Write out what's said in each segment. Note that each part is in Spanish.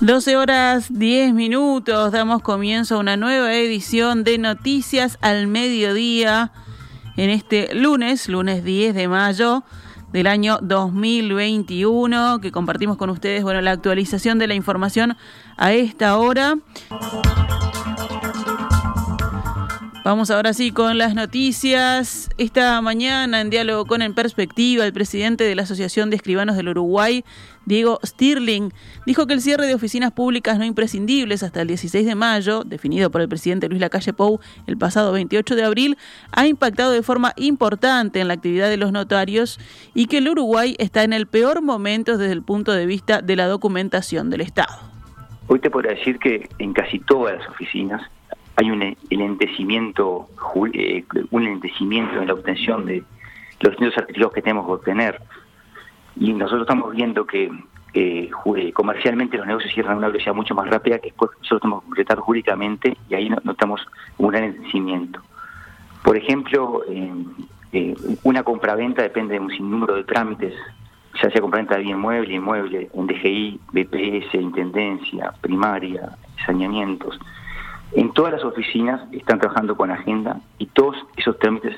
12 horas 10 minutos, damos comienzo a una nueva edición de Noticias al Mediodía en este lunes, lunes 10 de mayo del año 2021, que compartimos con ustedes, bueno, la actualización de la información a esta hora. Vamos ahora sí con las noticias. Esta mañana, en diálogo con En Perspectiva, el presidente de la Asociación de Escribanos del Uruguay, Diego Stirling, dijo que el cierre de oficinas públicas no imprescindibles hasta el 16 de mayo, definido por el presidente Luis Lacalle Pou el pasado 28 de abril, ha impactado de forma importante en la actividad de los notarios y que el Uruguay está en el peor momento desde el punto de vista de la documentación del Estado. Hoy te podría decir que en casi todas las oficinas hay un enlentecimiento, eh, un enlentecimiento en la obtención de los distintos certificados que tenemos que obtener. Y nosotros estamos viendo que eh, comercialmente los negocios cierran a una velocidad mucho más rápida que después nosotros tenemos que completar jurídicamente y ahí notamos un gran enlentecimiento. Por ejemplo, eh, una compraventa depende de un sinnúmero de trámites, ya sea compraventa de bien mueble, inmueble, en DGI, BPS, Intendencia, primaria, saneamientos en todas las oficinas están trabajando con agenda y todos esos trámites,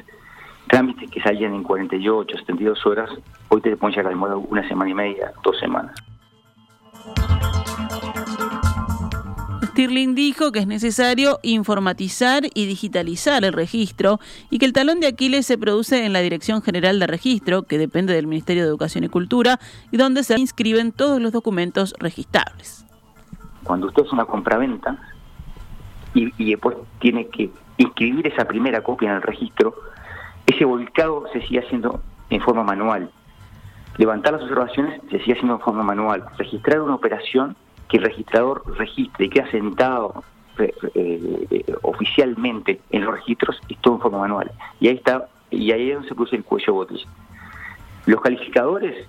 trámites que salían en 48, 72 horas, hoy te pueden llegar a una semana y media, dos semanas. Stirling dijo que es necesario informatizar y digitalizar el registro y que el talón de Aquiles se produce en la Dirección General de Registro, que depende del Ministerio de Educación y Cultura, y donde se inscriben todos los documentos registrables. Cuando usted es una compraventa, y, después tiene que inscribir esa primera copia en el registro, ese volcado se sigue haciendo en forma manual. Levantar las observaciones se sigue haciendo en forma manual. Registrar una operación que el registrador registre y quede sentado eh, eh, oficialmente en los registros es todo en forma manual. Y ahí está, y ahí es donde se produce el cuello botella. Los calificadores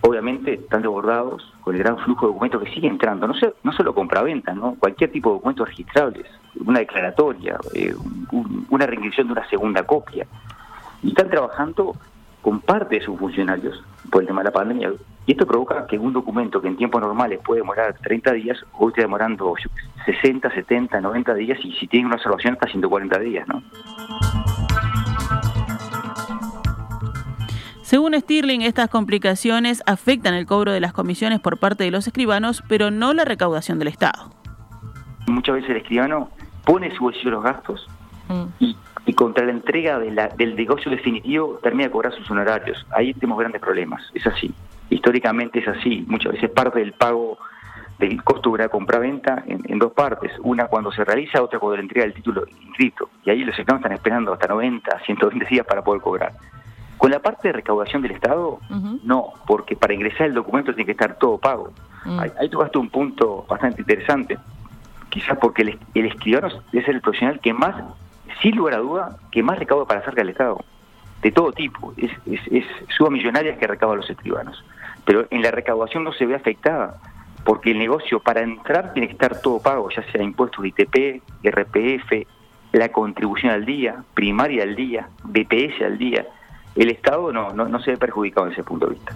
obviamente están desbordados con el gran flujo de documentos que sigue entrando, no, sé, no solo compraventa, ¿no? cualquier tipo de documentos registrables, una declaratoria, eh, una reinscripción de una segunda copia. Y están trabajando con parte de sus funcionarios por el tema de la pandemia. Y esto provoca que un documento que en tiempos normales puede demorar 30 días, hoy esté demorando 60, 70, 90 días y si tiene una observación hasta 140 días, ¿no? Según Stirling, estas complicaciones afectan el cobro de las comisiones por parte de los escribanos, pero no la recaudación del Estado. Muchas veces el escribano pone su bolsillo los gastos mm. y, contra la entrega del negocio definitivo termina de cobrar sus honorarios. Ahí tenemos grandes problemas, es así. Históricamente es así. Muchas veces parte del pago del costo de una compra-venta en, dos partes. Una cuando se realiza, otra cuando le entrega el título inscrito. Y ahí los escribanos están esperando hasta 90, 120 días para poder cobrar. Con la parte de recaudación del Estado, no, porque para ingresar el documento tiene que estar todo pago. Mm. Ahí, tocaste un punto bastante interesante, quizás porque el, el escribano es el profesional que más, sin lugar a duda, que más recauda para cerca del Estado, de todo tipo. Es, es, es suba millonaria que recauda los escribanos. Pero en la recaudación no se ve afectada, porque el negocio para entrar tiene que estar todo pago, ya sea impuestos de ITP, RPF, la contribución al día, primaria al día, BPS al día el Estado no, no, no se ve perjudicado en ese punto de vista.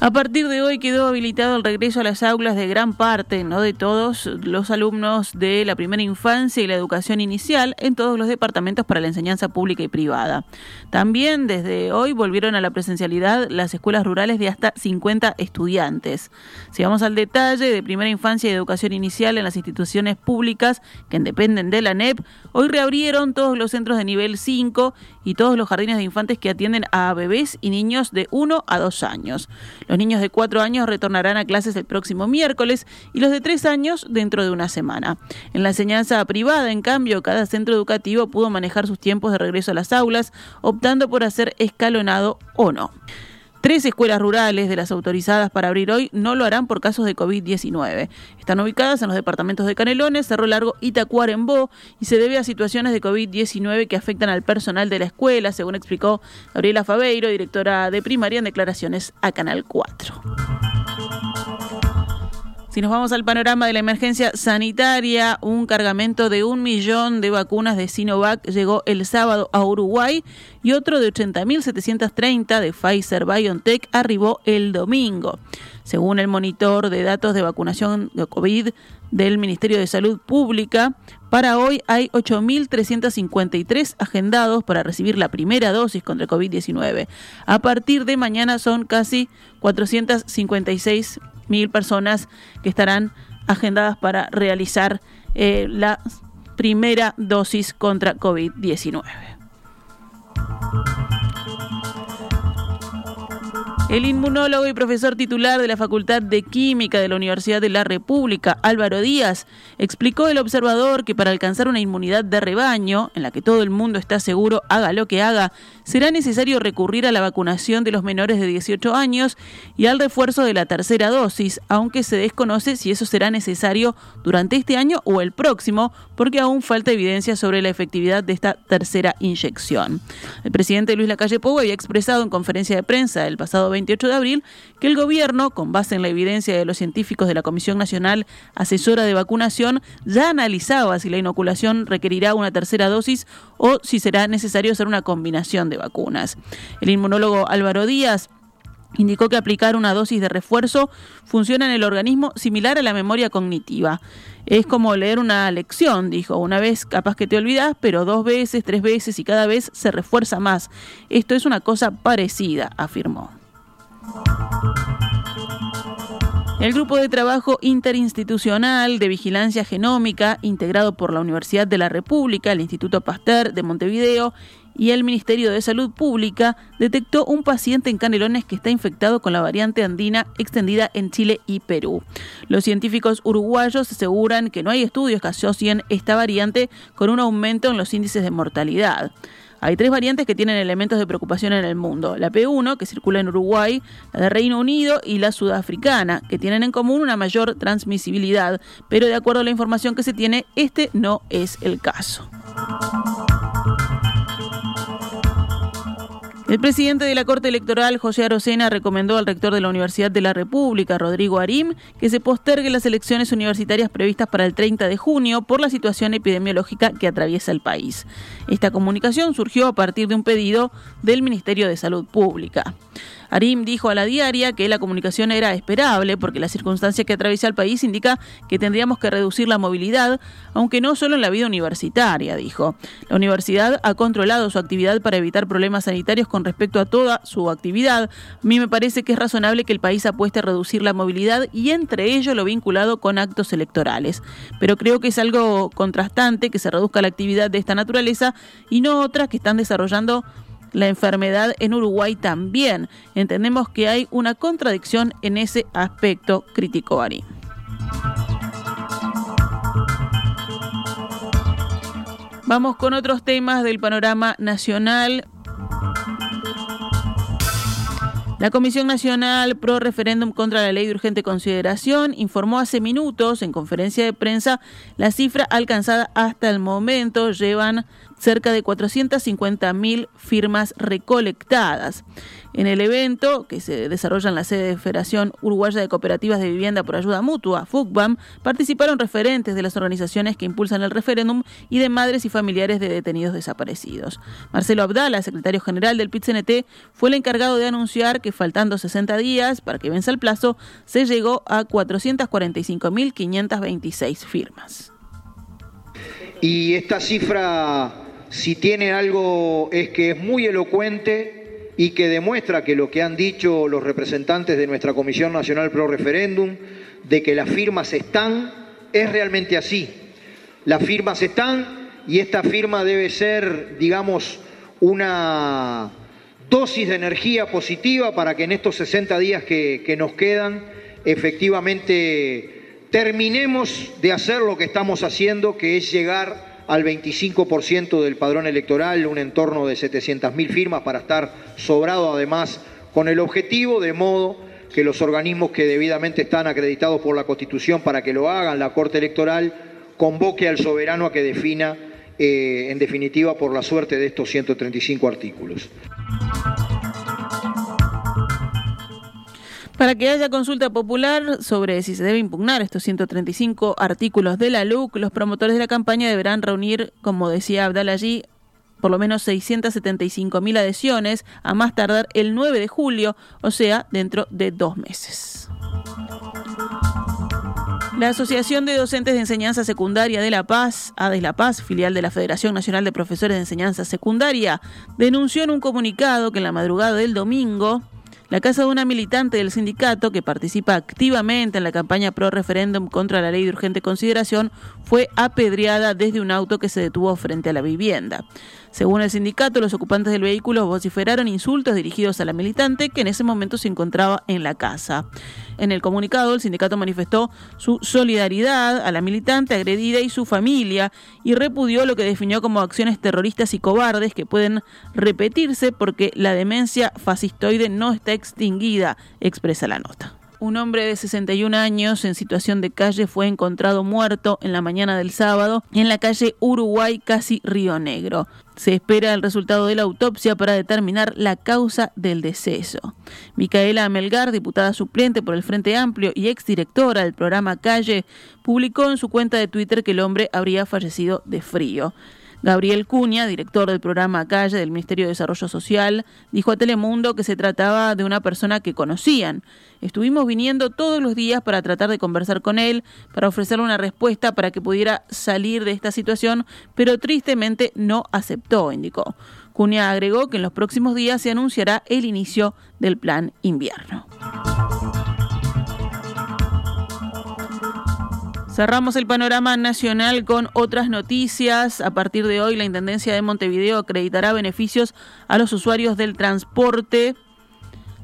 A partir de hoy quedó habilitado el regreso a las aulas de gran parte, no de todos, los alumnos de la primera infancia y la educación inicial en todos los departamentos para la enseñanza pública y privada. También desde hoy volvieron a la presencialidad las escuelas rurales de hasta 50 estudiantes. Si vamos al detalle de primera infancia y educación inicial en las instituciones públicas que dependen de la NEP, hoy reabrieron todos los centros de nivel 5 y todos los jardines de infantes que atienden a bebés y niños de 1 a 2 años. Los niños de 4 años retornarán a clases el próximo miércoles y los de 3 años dentro de una semana. En la enseñanza privada, en cambio, cada centro educativo pudo manejar sus tiempos de regreso a las aulas, optando por hacer escalonado o no. Tres escuelas rurales de las autorizadas para abrir hoy no lo harán por casos de COVID-19. Están ubicadas en los departamentos de Canelones, Cerro Largo y Tacuarembó y se debe a situaciones de COVID-19 que afectan al personal de la escuela, según explicó Gabriela Fabeiro, directora de primaria en declaraciones a Canal 4. Si nos vamos al panorama de la emergencia sanitaria, un cargamento de un millón de vacunas de Sinovac llegó el sábado a Uruguay y otro de 80.730 de Pfizer BioNTech arribó el domingo. Según el monitor de datos de vacunación de COVID del Ministerio de Salud Pública, para hoy hay 8.353 agendados para recibir la primera dosis contra el COVID-19. A partir de mañana son casi 456.000 personas que estarán agendadas para realizar eh, la primera dosis contra COVID-19. El inmunólogo y profesor titular de la Facultad de Química de la Universidad de la República, Álvaro Díaz, explicó el observador que para alcanzar una inmunidad de rebaño, en la que todo el mundo está seguro haga lo que haga, será necesario recurrir a la vacunación de los menores de 18 años y al refuerzo de la tercera dosis, aunque se desconoce si eso será necesario durante este año o el próximo, porque aún falta evidencia sobre la efectividad de esta tercera inyección. El presidente Luis Lacalle Pou había expresado en conferencia de prensa el pasado 28 de abril que el gobierno, con base en la evidencia de los científicos de la Comisión Nacional Asesora de Vacunación, ya analizaba si la inoculación requerirá una tercera dosis o si será necesario hacer una combinación de vacunas. El inmunólogo Álvaro Díaz Indicó que aplicar una dosis de refuerzo funciona en el organismo similar a la memoria cognitiva. Es como leer una lección, dijo. Una vez capaz que te olvidas, pero dos veces, tres veces y cada vez se refuerza más. Esto es una cosa parecida, afirmó. El grupo de trabajo interinstitucional de vigilancia genómica, integrado por la Universidad de la República, el Instituto Pasteur de Montevideo y el Ministerio de Salud Pública, detectó un paciente en Canelones que está infectado con la variante andina extendida en Chile y Perú. Los científicos uruguayos aseguran que no hay estudios que asocien esta variante con un aumento en los índices de mortalidad. Hay tres variantes que tienen elementos de preocupación en el mundo. La P1, que circula en Uruguay, la de Reino Unido y la sudafricana, que tienen en común una mayor transmisibilidad, pero de acuerdo a la información que se tiene, este no es el caso. El presidente de la Corte Electoral, José Arocena, recomendó al rector de la Universidad de la República, Rodrigo Arim, que se postergue las elecciones universitarias previstas para el 30 de junio por la situación epidemiológica que atraviesa el país. Esta comunicación surgió a partir de un pedido del Ministerio de Salud Pública. Arim dijo a la diaria que la comunicación era esperable porque la circunstancia que atraviesa el país indica que tendríamos que reducir la movilidad, aunque no solo en la vida universitaria, dijo. La universidad ha controlado su actividad para evitar problemas sanitarios con respecto a toda su actividad. A mí me parece que es razonable que el país apueste a reducir la movilidad y entre ello lo vinculado con actos electorales. Pero creo que es algo contrastante que se reduzca la actividad de esta naturaleza y no otras que están desarrollando la enfermedad en Uruguay también. Entendemos que hay una contradicción en ese aspecto, criticó Ari. Vamos con otros temas del panorama nacional. La Comisión Nacional Pro Referéndum contra la Ley de Urgente Consideración informó hace minutos en conferencia de prensa la cifra alcanzada hasta el momento. Llevan cerca de 450.000 firmas recolectadas. En el evento, que se desarrolla en la sede de Federación Uruguaya de Cooperativas de Vivienda por Ayuda Mutua, FUCBAM, participaron referentes de las organizaciones que impulsan el referéndum y de madres y familiares de detenidos desaparecidos. Marcelo Abdala, secretario general del PIT-CNT, fue el encargado de anunciar que faltando 60 días para que venza el plazo, se llegó a 445.526 firmas. Y esta cifra si tiene algo es que es muy elocuente y que demuestra que lo que han dicho los representantes de nuestra Comisión Nacional Pro Referéndum, de que las firmas están, es realmente así. Las firmas están y esta firma debe ser, digamos, una dosis de energía positiva para que en estos 60 días que, que nos quedan, efectivamente terminemos de hacer lo que estamos haciendo, que es llegar al 25% del padrón electoral, un entorno de 700.000 firmas para estar sobrado además con el objetivo de modo que los organismos que debidamente están acreditados por la Constitución para que lo hagan, la Corte Electoral, convoque al soberano a que defina, eh, en definitiva, por la suerte de estos 135 artículos. Para que haya consulta popular sobre si se debe impugnar estos 135 artículos de la LUC, los promotores de la campaña deberán reunir, como decía Abdal allí, por lo menos 675 mil adhesiones a más tardar el 9 de julio, o sea, dentro de dos meses. La Asociación de Docentes de Enseñanza Secundaria de La Paz, ADES La Paz, filial de la Federación Nacional de Profesores de Enseñanza Secundaria, denunció en un comunicado que en la madrugada del domingo la casa de una militante del sindicato que participa activamente en la campaña pro referéndum contra la ley de urgente consideración fue apedreada desde un auto que se detuvo frente a la vivienda. Según el sindicato, los ocupantes del vehículo vociferaron insultos dirigidos a la militante que en ese momento se encontraba en la casa. En el comunicado, el sindicato manifestó su solidaridad a la militante agredida y su familia y repudió lo que definió como acciones terroristas y cobardes que pueden repetirse porque la demencia fascistoide no está extinguida, expresa la nota. Un hombre de 61 años en situación de calle fue encontrado muerto en la mañana del sábado en la calle Uruguay, casi Río Negro. Se espera el resultado de la autopsia para determinar la causa del deceso. Micaela Amelgar, diputada suplente por el Frente Amplio y exdirectora del programa Calle, publicó en su cuenta de Twitter que el hombre habría fallecido de frío. Gabriel Cuña, director del programa Calle del Ministerio de Desarrollo Social, dijo a Telemundo que se trataba de una persona que conocían. Estuvimos viniendo todos los días para tratar de conversar con él, para ofrecerle una respuesta para que pudiera salir de esta situación, pero tristemente no aceptó, indicó. Cuña agregó que en los próximos días se anunciará el inicio del plan invierno. Cerramos el panorama nacional con otras noticias. A partir de hoy, la Intendencia de Montevideo acreditará beneficios a los usuarios del transporte.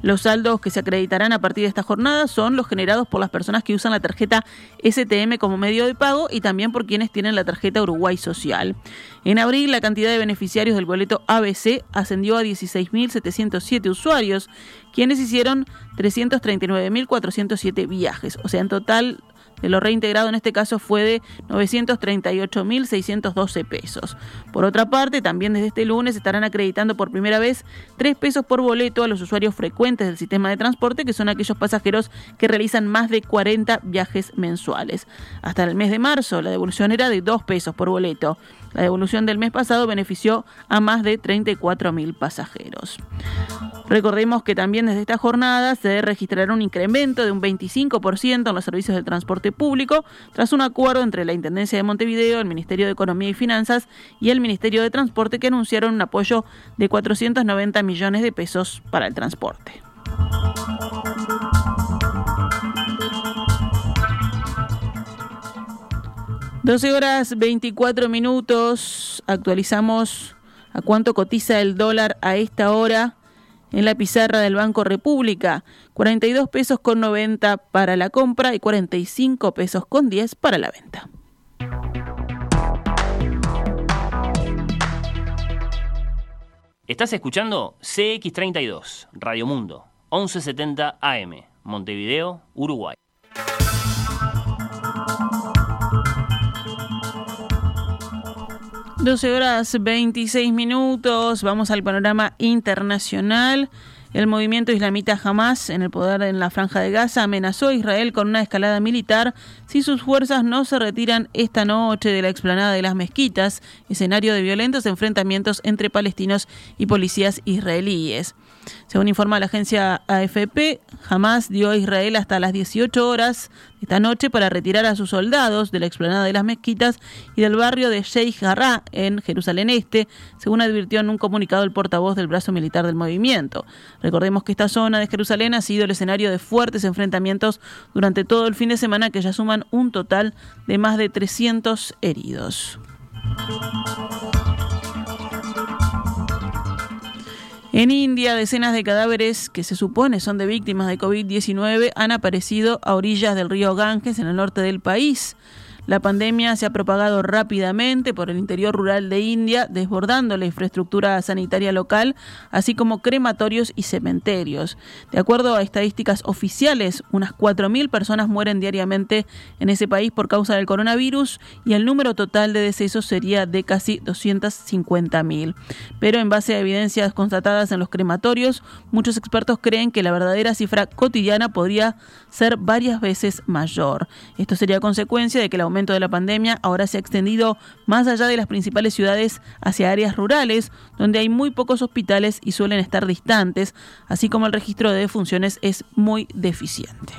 Los saldos que se acreditarán a partir de esta jornada son los generados por las personas que usan la tarjeta STM como medio de pago y también por quienes tienen la tarjeta Uruguay Social. En abril, la cantidad de beneficiarios del boleto ABC ascendió a 16.707 usuarios, quienes hicieron 339.407 viajes. O sea, en total lo reintegrado en este caso fue de 938.612 pesos. Por otra parte, también desde este lunes estarán acreditando por primera vez 3 pesos por boleto a los usuarios frecuentes del sistema de transporte, que son aquellos pasajeros que realizan más de 40 viajes mensuales. Hasta el mes de marzo, la devolución era de 2 pesos por boleto. La devolución del mes pasado benefició a más de 34.000 pasajeros. Recordemos que también desde esta jornada se registrará un incremento de un 25% en los servicios de transporte público tras un acuerdo entre la Intendencia de Montevideo, el Ministerio de Economía y Finanzas y el Ministerio de Transporte que anunciaron un apoyo de 490 millones de pesos para el transporte. 12 horas 24 minutos. Actualizamos a cuánto cotiza el dólar a esta hora en la pizarra del Banco República. 42 pesos con 90 para la compra y 45 pesos con 10 para la venta. Estás escuchando CX32, Radio Mundo, 1170 AM, Montevideo, Uruguay. 12 horas 26 minutos, vamos al panorama internacional. El movimiento islamita Hamas, en el poder en la franja de Gaza, amenazó a Israel con una escalada militar si sus fuerzas no se retiran esta noche de la explanada de las mezquitas, escenario de violentos enfrentamientos entre palestinos y policías israelíes. Según informa la agencia AFP, Hamas dio a Israel hasta las 18 horas esta noche para retirar a sus soldados de la explanada de las mezquitas y del barrio de Sheikh Jarrah en Jerusalén Este, según advirtió en un comunicado el portavoz del brazo militar del movimiento. Recordemos que esta zona de Jerusalén ha sido el escenario de fuertes enfrentamientos durante todo el fin de semana que ya suman un total de más de 300 heridos. En India, decenas de cadáveres que se supone son de víctimas de COVID-19 han aparecido a orillas del río Ganges en el norte del país. La pandemia se ha propagado rápidamente por el interior rural de India, desbordando la infraestructura sanitaria local, así como crematorios y cementerios. De acuerdo a estadísticas oficiales, unas 4.000 personas mueren diariamente en ese país por causa del coronavirus y el número total de decesos sería de casi 250.000. Pero en base a evidencias constatadas en los crematorios, muchos expertos creen que la verdadera cifra cotidiana podría ser varias veces mayor. Esto sería consecuencia de que el de la pandemia ahora se ha extendido más allá de las principales ciudades hacia áreas rurales, donde hay muy pocos hospitales y suelen estar distantes, así como el registro de defunciones es muy deficiente.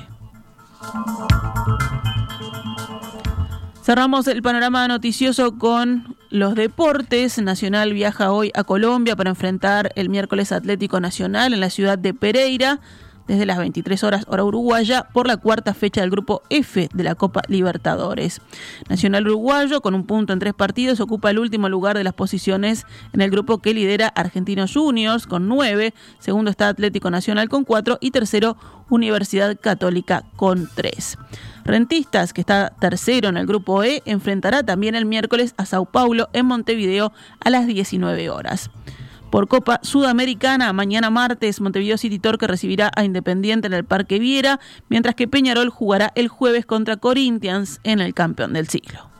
Cerramos el panorama noticioso con los deportes. Nacional viaja hoy a Colombia para enfrentar el miércoles Atlético Nacional en la ciudad de Pereira desde las 23 horas hora uruguaya por la cuarta fecha del grupo F de la Copa Libertadores. Nacional Uruguayo, con un punto en tres partidos, ocupa el último lugar de las posiciones en el grupo que lidera Argentinos Juniors con nueve, segundo está Atlético Nacional con cuatro y tercero Universidad Católica con tres. Rentistas, que está tercero en el grupo E, enfrentará también el miércoles a Sao Paulo en Montevideo a las 19 horas. Por Copa Sudamericana, mañana martes, Montevideo City Torque recibirá a Independiente en el Parque Viera, mientras que Peñarol jugará el jueves contra Corinthians en el campeón del siglo.